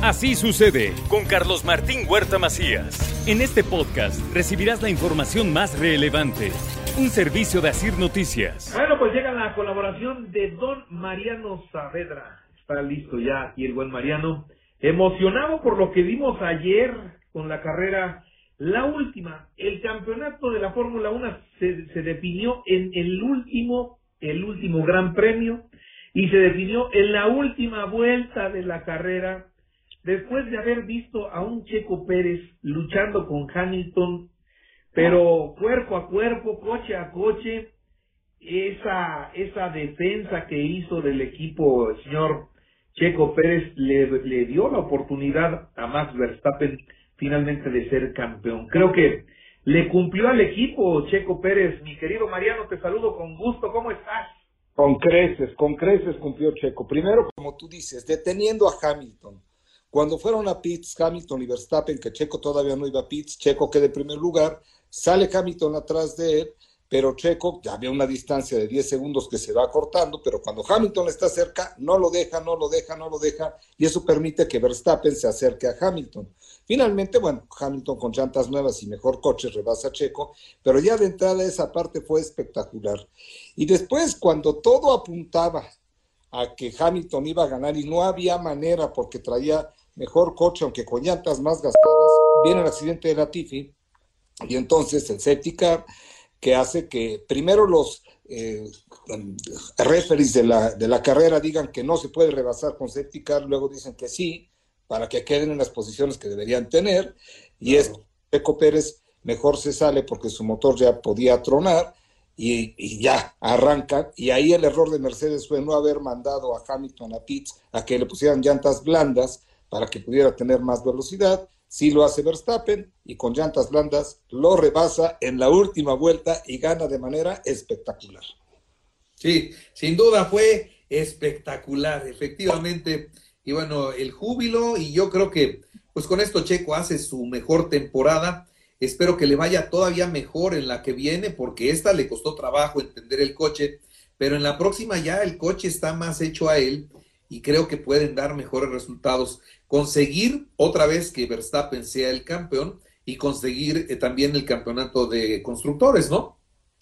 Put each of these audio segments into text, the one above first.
Así sucede con Carlos Martín Huerta Macías. En este podcast recibirás la información más relevante. Un servicio de Asir Noticias. Bueno, pues llega la colaboración de don Mariano Saavedra. Está listo ya aquí el buen Mariano. Emocionado por lo que vimos ayer con la carrera, la última. El campeonato de la Fórmula 1 se, se definió en el último, el último gran premio y se definió en la última vuelta de la carrera después de haber visto a un Checo Pérez luchando con Hamilton, pero cuerpo a cuerpo, coche a coche, esa, esa defensa que hizo del equipo el señor Checo Pérez le, le dio la oportunidad a Max Verstappen finalmente de ser campeón. Creo que le cumplió al equipo Checo Pérez. Mi querido Mariano, te saludo con gusto. ¿Cómo estás? Con creces, con creces cumplió Checo. Primero, como tú dices, deteniendo a Hamilton. Cuando fueron a pits, Hamilton y Verstappen, que Checo todavía no iba a pits, Checo queda en primer lugar, sale Hamilton atrás de él, pero Checo ya había una distancia de 10 segundos que se va cortando, pero cuando Hamilton está cerca, no lo deja, no lo deja, no lo deja, y eso permite que Verstappen se acerque a Hamilton. Finalmente, bueno, Hamilton con llantas nuevas y mejor coche rebasa a Checo, pero ya de entrada esa parte fue espectacular. Y después, cuando todo apuntaba a que Hamilton iba a ganar y no había manera porque traía mejor coche, aunque con llantas más gastadas, viene el accidente de la Tiffy, y entonces el safety car que hace que primero los eh, referees de la, de la carrera digan que no se puede rebasar con safety car, luego dicen que sí, para que queden en las posiciones que deberían tener, y es Peco Pérez mejor se sale porque su motor ya podía tronar, y, y, ya arrancan. Y ahí el error de Mercedes fue no haber mandado a Hamilton a pits a que le pusieran llantas blandas para que pudiera tener más velocidad. Sí lo hace Verstappen y con llantas blandas lo rebasa en la última vuelta y gana de manera espectacular. Sí, sin duda fue espectacular, efectivamente. Y bueno, el júbilo y yo creo que pues con esto Checo hace su mejor temporada. Espero que le vaya todavía mejor en la que viene porque esta le costó trabajo entender el coche, pero en la próxima ya el coche está más hecho a él y creo que pueden dar mejores resultados. Conseguir otra vez que Verstappen sea el campeón y conseguir eh, también el campeonato de constructores, ¿no?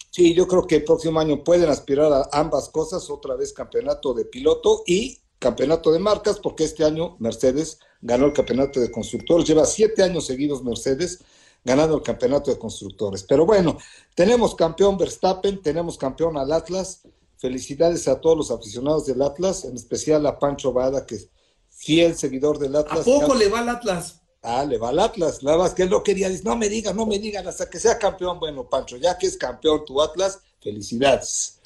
Sí, yo creo que el próximo año pueden aspirar a ambas cosas, otra vez campeonato de piloto y campeonato de marcas, porque este año Mercedes ganó el campeonato de constructores, lleva siete años seguidos Mercedes ganando el campeonato de constructores. Pero bueno, tenemos campeón Verstappen, tenemos campeón al Atlas. Felicidades a todos los aficionados del Atlas, en especial a Pancho Bada, que fiel seguidor del Atlas. ¿A poco le va al Atlas? Ah, le va al Atlas. Nada más que él no quería, dice, no me digan, no me digan, hasta que sea campeón. Bueno, Pancho, ya que es campeón tu Atlas, felicidades.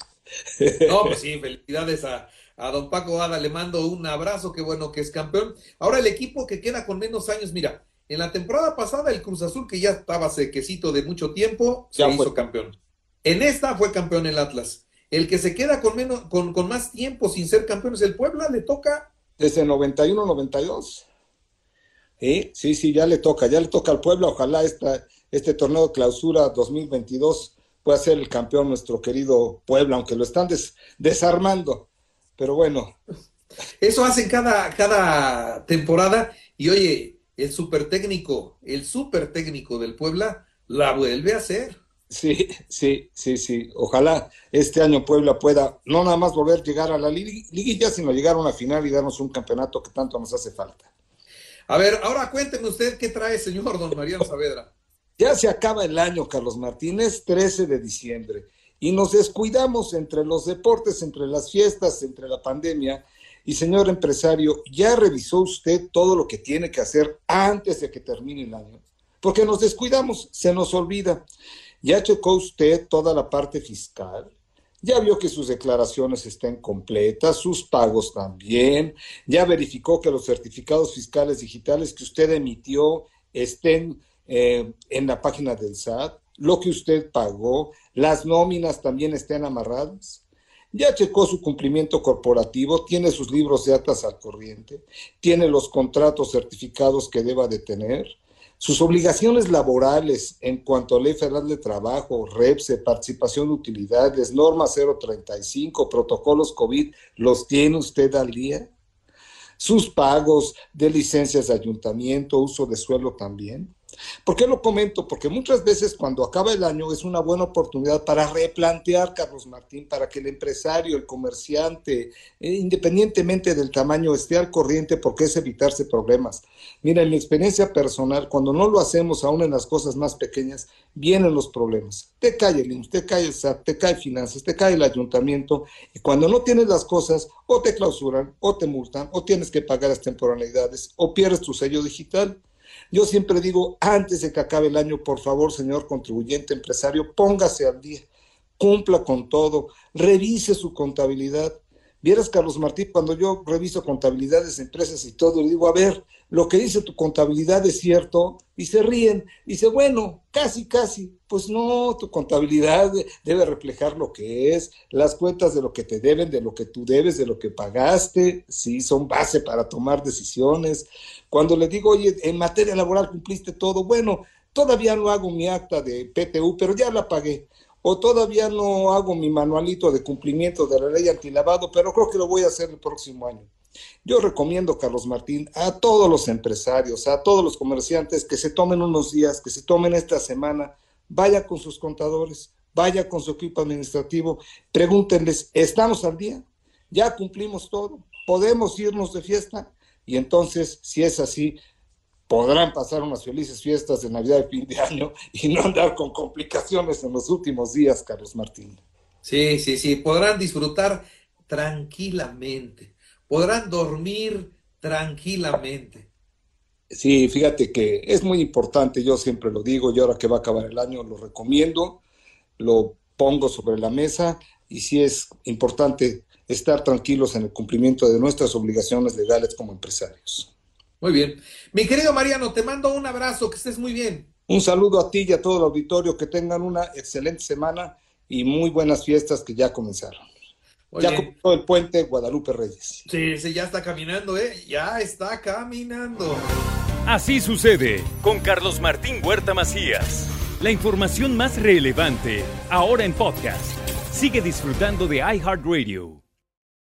No, pues sí, felicidades a, a don Paco Bada, le mando un abrazo, qué bueno que es campeón. Ahora el equipo que queda con menos años, mira, en la temporada pasada, el Cruz Azul, que ya estaba sequecito de mucho tiempo, se Ya hizo fue. campeón. En esta fue campeón el Atlas. El que se queda con, menos, con, con más tiempo sin ser campeón es el Puebla, le toca. Desde 91, 92. Sí, sí, sí, ya le toca, ya le toca al Puebla. Ojalá esta, este torneo de clausura 2022 pueda ser el campeón nuestro querido Puebla, aunque lo están des- desarmando. Pero bueno, Eso hacen cada, cada temporada. Y oye, el super técnico, el super técnico del Puebla la vuelve a hacer. Sí, sí, sí, sí. Ojalá este año Puebla pueda no nada más volver a llegar a la li- liguilla, sino llegar a una final y darnos un campeonato que tanto nos hace falta. A ver, ahora cuénteme usted qué trae, señor don Mariano Saavedra. Ya se acaba el año, Carlos Martínez, 13 de diciembre, y nos descuidamos entre los deportes, entre las fiestas, entre la pandemia. Y señor empresario, ¿ya revisó usted todo lo que tiene que hacer antes de que termine el año? Porque nos descuidamos, se nos olvida. ¿Ya checó usted toda la parte fiscal? Ya vio que sus declaraciones estén completas, sus pagos también. Ya verificó que los certificados fiscales digitales que usted emitió estén eh, en la página del SAT, lo que usted pagó, las nóminas también estén amarradas. Ya checó su cumplimiento corporativo, tiene sus libros de actas al corriente, tiene los contratos certificados que deba de tener, sus obligaciones laborales en cuanto a Ley Federal de Trabajo, REPSE, participación de utilidades, norma 035, protocolos COVID, ¿los tiene usted al día? sus pagos de licencias de ayuntamiento, uso de suelo también. ¿Por qué lo comento? Porque muchas veces cuando acaba el año es una buena oportunidad para replantear, Carlos Martín, para que el empresario, el comerciante, eh, independientemente del tamaño, esté al corriente porque es evitarse problemas. Mira, en mi experiencia personal, cuando no lo hacemos aún en las cosas más pequeñas, vienen los problemas. Te cae el IMSS, te cae el SAT, te cae finanzas, te cae el ayuntamiento, y cuando no tienes las cosas, o te clausuran, o te multan, o tienes que pagar las temporalidades, o pierdes tu sello digital. Yo siempre digo, antes de que acabe el año, por favor, señor contribuyente empresario, póngase al día, cumpla con todo, revise su contabilidad. Vieras, Carlos Martín, cuando yo reviso contabilidades de empresas y todo, le digo, a ver, lo que dice tu contabilidad es cierto, y se ríen. Dice, bueno, casi, casi. Pues no, tu contabilidad debe reflejar lo que es, las cuentas de lo que te deben, de lo que tú debes, de lo que pagaste, sí, son base para tomar decisiones. Cuando le digo, oye, en materia laboral cumpliste todo, bueno, todavía no hago mi acta de PTU, pero ya la pagué. O todavía no hago mi manualito de cumplimiento de la ley antilavado, pero creo que lo voy a hacer el próximo año. Yo recomiendo, Carlos Martín, a todos los empresarios, a todos los comerciantes que se tomen unos días, que se tomen esta semana, vaya con sus contadores, vaya con su equipo administrativo, pregúntenles, ¿estamos al día? ¿Ya cumplimos todo? ¿Podemos irnos de fiesta? Y entonces, si es así, podrán pasar unas felices fiestas de Navidad y fin de año y no andar con complicaciones en los últimos días, Carlos Martín. Sí, sí, sí, podrán disfrutar tranquilamente podrán dormir tranquilamente. Sí, fíjate que es muy importante, yo siempre lo digo, y ahora que va a acabar el año lo recomiendo, lo pongo sobre la mesa y sí es importante estar tranquilos en el cumplimiento de nuestras obligaciones legales como empresarios. Muy bien. Mi querido Mariano, te mando un abrazo, que estés muy bien. Un saludo a ti y a todo el auditorio, que tengan una excelente semana y muy buenas fiestas que ya comenzaron ya comenzó el puente Guadalupe Reyes. Sí, sí, ya está caminando, ¿eh? Ya está caminando. Así sucede con Carlos Martín Huerta Macías. La información más relevante, ahora en podcast. Sigue disfrutando de iHeartRadio.